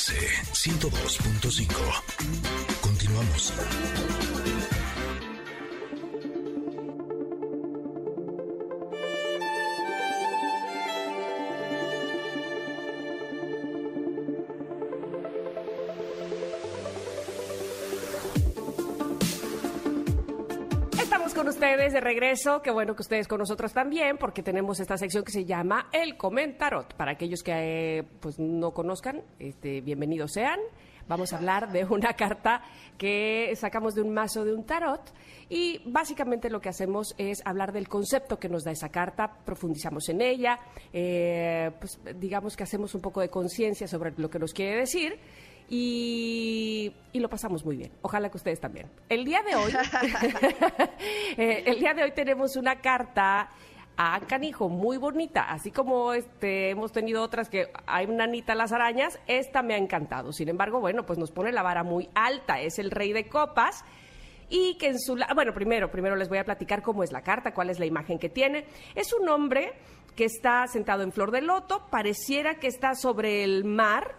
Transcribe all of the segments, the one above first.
MBS 102.5. Continuamos. Con ustedes de regreso. Qué bueno que ustedes con nosotros también, porque tenemos esta sección que se llama El Comentarot. Para aquellos que eh, pues no conozcan, este, bienvenidos sean. Vamos a hablar de una carta que sacamos de un mazo de un tarot y básicamente lo que hacemos es hablar del concepto que nos da esa carta, profundizamos en ella, eh, pues digamos que hacemos un poco de conciencia sobre lo que nos quiere decir y, y lo pasamos muy bien. Ojalá que ustedes también. El día de hoy, eh, el día de hoy tenemos una carta a canijo muy bonita, así como este hemos tenido otras que hay una Anita las arañas, esta me ha encantado. Sin embargo, bueno, pues nos pone la vara muy alta, es el rey de copas y que en su bueno, primero, primero les voy a platicar cómo es la carta, cuál es la imagen que tiene. Es un hombre que está sentado en flor de loto, pareciera que está sobre el mar,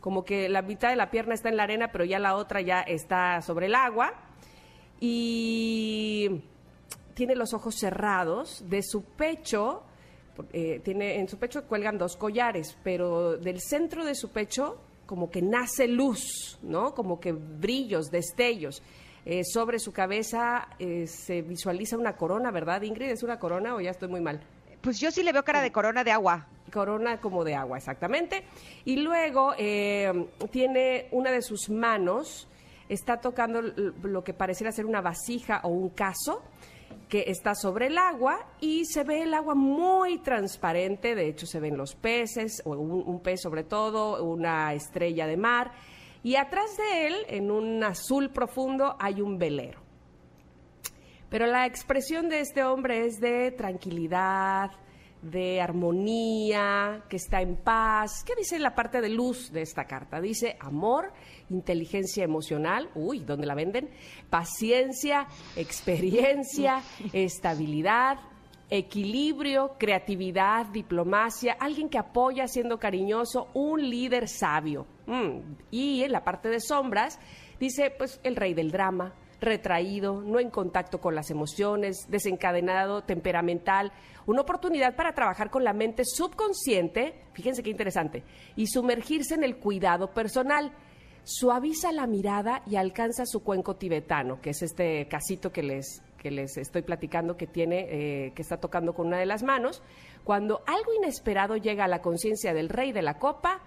como que la mitad de la pierna está en la arena, pero ya la otra ya está sobre el agua. Y tiene los ojos cerrados, de su pecho, eh, tiene, en su pecho cuelgan dos collares, pero del centro de su pecho como que nace luz, ¿no? Como que brillos, destellos. Eh, sobre su cabeza eh, se visualiza una corona, ¿verdad, Ingrid? ¿Es una corona o ya estoy muy mal? Pues yo sí le veo cara de corona de agua. corona como de agua, exactamente. Y luego eh, tiene una de sus manos, está tocando lo que pareciera ser una vasija o un caso que está sobre el agua y se ve el agua muy transparente, de hecho se ven los peces, o un, un pez sobre todo, una estrella de mar, y atrás de él, en un azul profundo, hay un velero. Pero la expresión de este hombre es de tranquilidad, de armonía, que está en paz. ¿Qué dice la parte de luz de esta carta? Dice amor, inteligencia emocional, uy, ¿dónde la venden? Paciencia, experiencia, estabilidad, equilibrio, creatividad, diplomacia, alguien que apoya siendo cariñoso, un líder sabio. Mm, Y en la parte de sombras dice, pues, el rey del drama, retraído, no en contacto con las emociones, desencadenado, temperamental, una oportunidad para trabajar con la mente subconsciente, fíjense qué interesante, y sumergirse en el cuidado personal. Suaviza la mirada y alcanza su cuenco tibetano, que es este casito que les, que les estoy platicando que tiene, eh, que está tocando con una de las manos. Cuando algo inesperado llega a la conciencia del rey de la copa,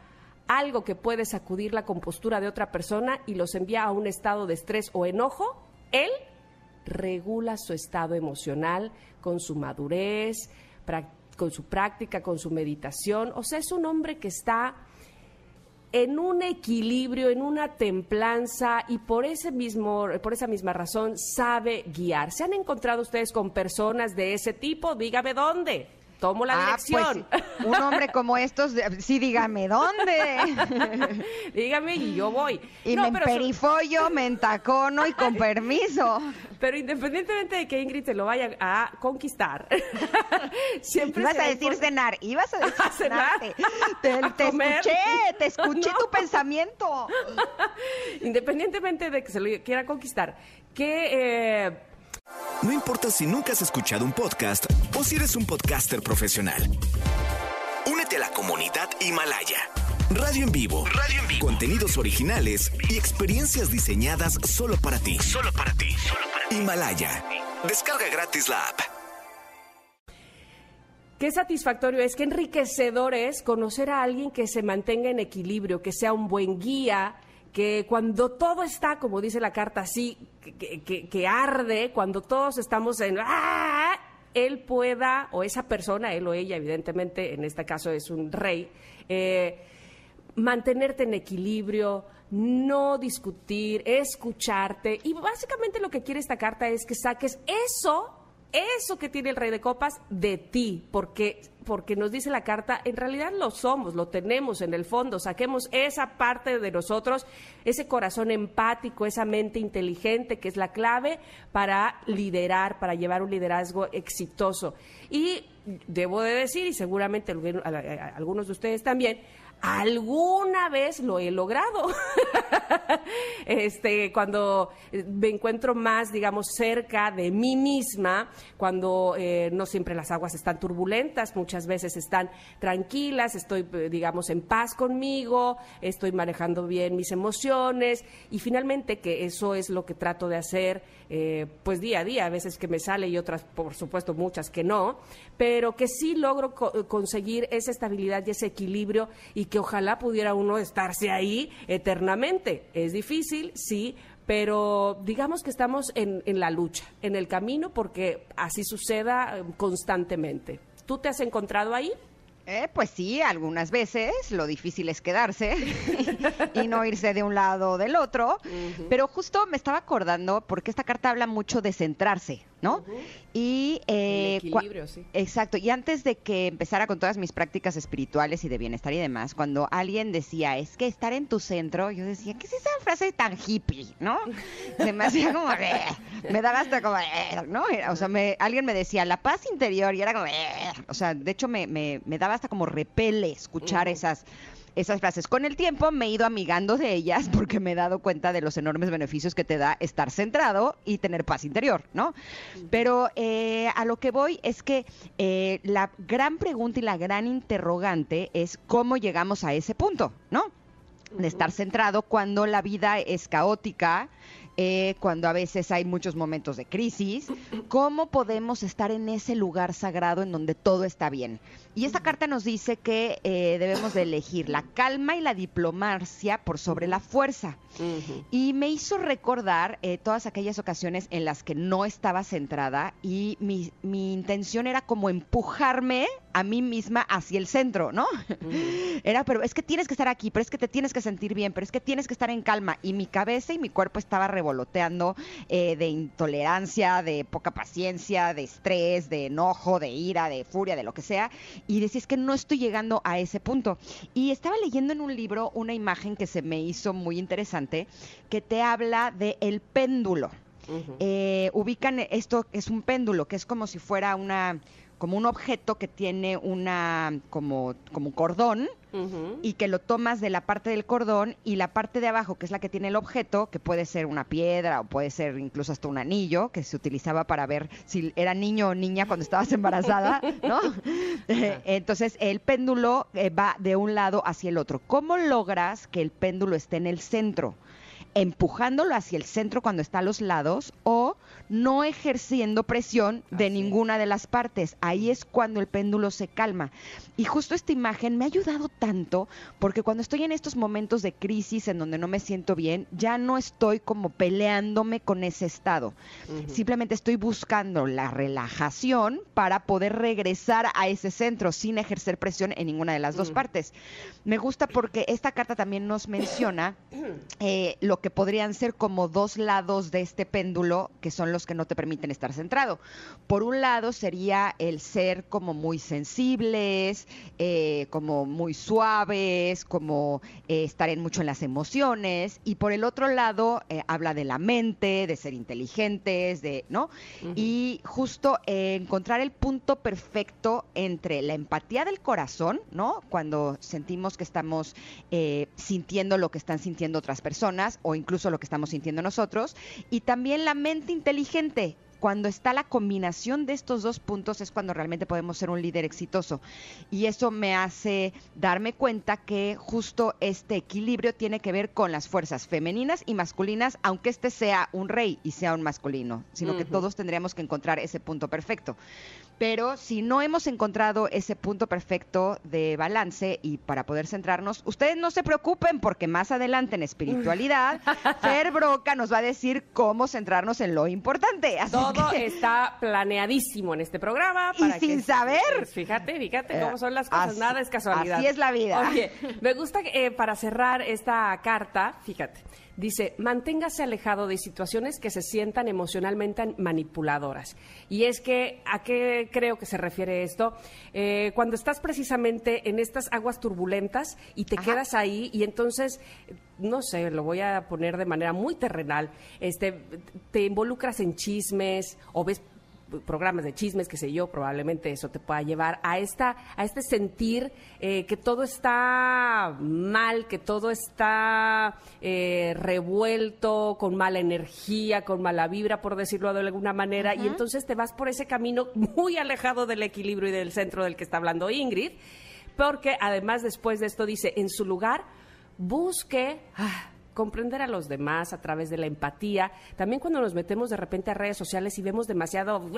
algo que puede sacudir la compostura de otra persona y los envía a un estado de estrés o enojo, él regula su estado emocional con su madurez, con su práctica, con su meditación. O sea, es un hombre que está en un equilibrio, en una templanza y por ese mismo, por esa misma razón sabe guiar. ¿Se han encontrado ustedes con personas de ese tipo? Dígame dónde. Tomo la Ah, dirección. pues, un hombre como estos, sí, dígame dónde. Dígame y yo voy. Y No, me pero, su- emperifollo, me entacono y con permiso. pero independientemente de que Ingrid se lo vaya a conquistar, siempre Ibas a decir cenar, ibas a decir A cenar. Te, A te comer. escuché, te escuché No. tu pensamiento. independientemente de que se lo quiera conquistar, que eh, No importa si nunca has escuchado un podcast o si eres un podcaster profesional. Únete a la comunidad Himalaya. Radio en vivo. Radio en vivo. Contenidos originales y experiencias diseñadas solo para ti. Solo para ti. Himalaya. Descarga gratis la app. Qué satisfactorio es, qué enriquecedor es conocer a alguien que se mantenga en equilibrio, que sea un buen guía, que cuando todo está, como dice la carta, así, que, arde, cuando todos estamos en... ¡ah! él pueda, o esa persona, él o ella, evidentemente, en este caso es un rey, eh, mantenerte en equilibrio, no discutir, escucharte. Y básicamente lo que quiere esta carta es que saques eso, eso que tiene el rey de copas de ti, porque, porque nos dice la carta, en realidad lo somos, lo tenemos en el fondo, saquemos esa parte de nosotros, ese corazón empático, esa mente inteligente que es la clave para liderar, para llevar un liderazgo exitoso. Y debo de decir, y seguramente algunos de ustedes también, alguna vez lo he logrado. este, cuando me encuentro más, digamos, cerca de mí misma, cuando eh, no siempre las aguas están turbulentas, muchas veces están tranquilas, estoy, eh, digamos, en paz conmigo, estoy manejando bien mis emociones y finalmente que eso es lo que trato de hacer, eh, pues día a día, a veces que me sale y otras, por supuesto, muchas que no, pero que sí logro conseguir esa estabilidad y ese equilibrio y que ojalá pudiera uno estarse ahí eternamente. Es difícil, sí, pero digamos que estamos en, en la lucha, en el camino, porque así suceda eh, constantemente. ¿Tú te has encontrado ahí? Eh, pues sí, algunas veces lo difícil es quedarse y no irse de un lado o del otro, pero justo me estaba acordando porque esta carta habla mucho de centrarse, ¿no? Y eh, equilibrio, sí. Exacto. Y antes de que empezara con todas mis prácticas espirituales y de bienestar y demás, cuando alguien decía es que estar en tu centro, yo decía, ¿qué es esa frase tan hippie, no? Se me hacía como, me daba hasta como, ¿no? O sea, me, alguien me decía la paz interior y era como, o sea, de hecho me, me, me daba hasta como repele escuchar esas esas frases. Con el tiempo me he ido amigando de ellas porque me he dado cuenta de los enormes beneficios que te da estar centrado y tener paz interior, ¿no? Pero eh, a lo que voy es que eh, la gran pregunta y la gran interrogante es cómo llegamos a ese punto, ¿no? De estar centrado cuando la vida es caótica, eh, cuando a veces hay muchos momentos de crisis, cómo podemos estar en ese lugar sagrado en donde todo está bien. Y esta carta nos dice que eh, debemos de elegir la calma y la diplomacia por sobre la fuerza. Y me hizo recordar eh, todas aquellas ocasiones en las que no estaba centrada y mi, mi intención era como empujarme a mí misma hacia el centro, ¿no? Era, pero es que tienes que estar aquí, pero es que te tienes que sentir bien, pero es que tienes que estar en calma. Y mi cabeza y mi cuerpo estaba revoloteando eh, de intolerancia, de poca paciencia, de estrés, de enojo, de ira, de furia, de lo que sea. Y decía, es que no estoy llegando a ese punto. Y estaba leyendo en un libro una imagen que se me hizo muy interesante, que te habla de el péndulo. Eh, ubican esto, es un péndulo, que es como si fuera una como un objeto que tiene una como, como cordón y que lo tomas de la parte del cordón y la parte de abajo, que es la que tiene el objeto, que puede ser una piedra o puede ser incluso hasta un anillo, que se utilizaba para ver si era niño o niña cuando estabas embarazada, ¿no? Entonces el péndulo eh, va de un lado hacia el otro. ¿Cómo logras que el péndulo esté en el centro? empujándolo hacia el centro cuando está a los lados o no ejerciendo presión de ninguna de las partes. Ahí es cuando el péndulo se calma. Y justo esta imagen me ha ayudado tanto porque cuando estoy en estos momentos de crisis en donde no me siento bien, ya no estoy como peleándome con ese estado. Simplemente estoy buscando la relajación para poder regresar a ese centro sin ejercer presión en ninguna de las dos partes. Me gusta porque esta carta también nos menciona eh, lo que podrían ser como dos lados de este péndulo que son los que no te permiten estar centrado. Por un lado sería el ser como muy sensibles, eh, como muy suaves, como eh, estar en mucho en las emociones, y por el otro lado eh, habla de la mente, de ser inteligentes, de, ¿no? Y justo encontrar el punto perfecto entre la empatía del corazón, ¿no? Cuando sentimos que estamos sintiendo lo que están sintiendo otras personas o incluso lo que estamos sintiendo nosotros, y también la mente inteligente gente cuando está la combinación de estos dos puntos es cuando realmente podemos ser un líder exitoso. Y eso me hace darme cuenta que justo este equilibrio tiene que ver con las fuerzas femeninas y masculinas, aunque este sea un rey y sea un masculino, sino que todos tendríamos que encontrar ese punto perfecto. Pero si no hemos encontrado ese punto perfecto de balance y para poder centrarnos, ustedes no se preocupen porque más adelante en espiritualidad, Fer Broca nos va a decir cómo centrarnos en lo importante. Todo está planeadísimo en este programa. y sin saber. Pues, fíjate, fíjate cómo son las cosas, nada es casualidad. Así es la vida. Oye, me gusta eh, para cerrar esta carta, fíjate, Dice, manténgase alejado de situaciones que se sientan emocionalmente manipuladoras. Y es que, ¿a qué creo que se refiere esto? Eh, cuando estás precisamente en estas aguas turbulentas y te quedas ahí y entonces, no sé, lo voy a poner de manera muy terrenal, este, te involucras en chismes o ves programas de chismes, qué sé yo, probablemente eso te pueda llevar a esta, a este sentir eh, que todo está mal, que todo está eh, revuelto, con mala energía, con mala vibra, por decirlo de alguna manera, y entonces te vas por ese camino muy alejado del equilibrio y del centro del que está hablando Ingrid, porque además después de esto dice, en su lugar, busque... Ah, comprender a los demás a través de la empatía. También cuando nos metemos de repente a redes sociales y vemos demasiado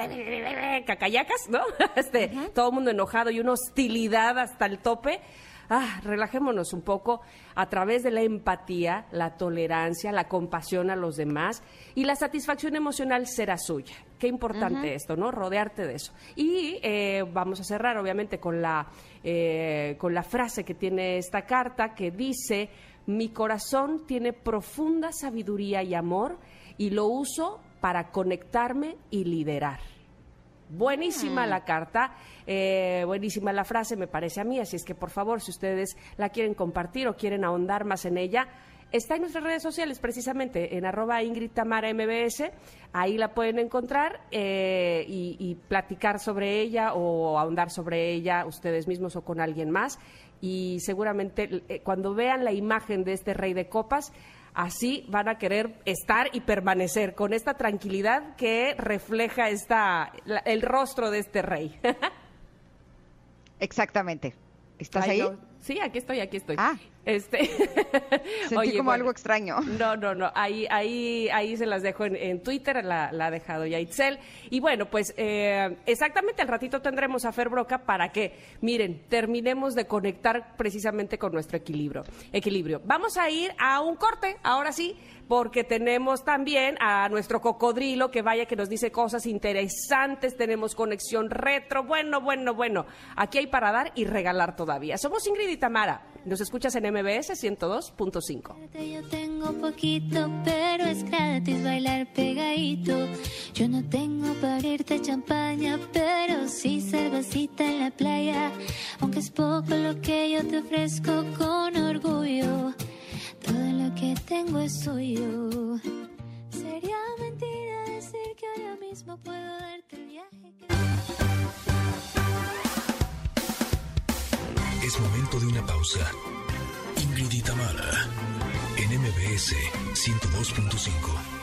cacayacas, ¿no? Este, todo el mundo enojado y una hostilidad hasta el tope. Ah, relajémonos un poco a través de la empatía, la tolerancia, la compasión a los demás y la satisfacción emocional será suya. Qué importante esto, ¿no? Rodearte de eso. Y eh, vamos a cerrar, obviamente, con la, eh, con la frase que tiene esta carta que dice mi corazón tiene profunda sabiduría y amor y lo uso para conectarme y liderar. Buenísima mm. la carta, eh, buenísima la frase, me parece a mí, así es que por favor, si ustedes la quieren compartir o quieren ahondar más en ella, está en nuestras redes sociales precisamente, en arroba Ingrid Tamara MBS, ahí la pueden encontrar eh, y, y platicar sobre ella o ahondar sobre ella ustedes mismos o con alguien más y seguramente eh, cuando vean la imagen de este rey de copas, así van a querer estar y permanecer con esta tranquilidad que refleja esta, el rostro de este rey. Exactamente. ¿Estás ahí? Sí, aquí estoy, aquí estoy. Ah. Este, Sentí como algo extraño. No, no, no. Ahí, ahí, ahí se las dejo en, Twitter, la, ha dejado ya Itzel. Y bueno, pues eh, exactamente al ratito tendremos a Fer Broca para que, miren, terminemos de conectar precisamente con nuestro equilibrio. Equilibrio. Vamos a ir a un corte, ahora sí, porque tenemos también a nuestro cocodrilo que vaya que nos dice cosas interesantes, tenemos conexión retro, bueno, bueno, bueno, aquí hay para dar y regalar todavía. Somos Ingrid y Tamara, nos escuchas en MBS 102.5. Yo tengo poquito, pero es gratis bailar pegadito. Yo no tengo para irte champaña, pero sí cervecita en la playa, aunque es poco lo que yo te ofrezco con orgullo. Todo lo que tengo es suyo. Sería mentira decir que ahora mismo puedo darte el viaje que... Momento de una pausa. Ingrid y en MBS 102.5.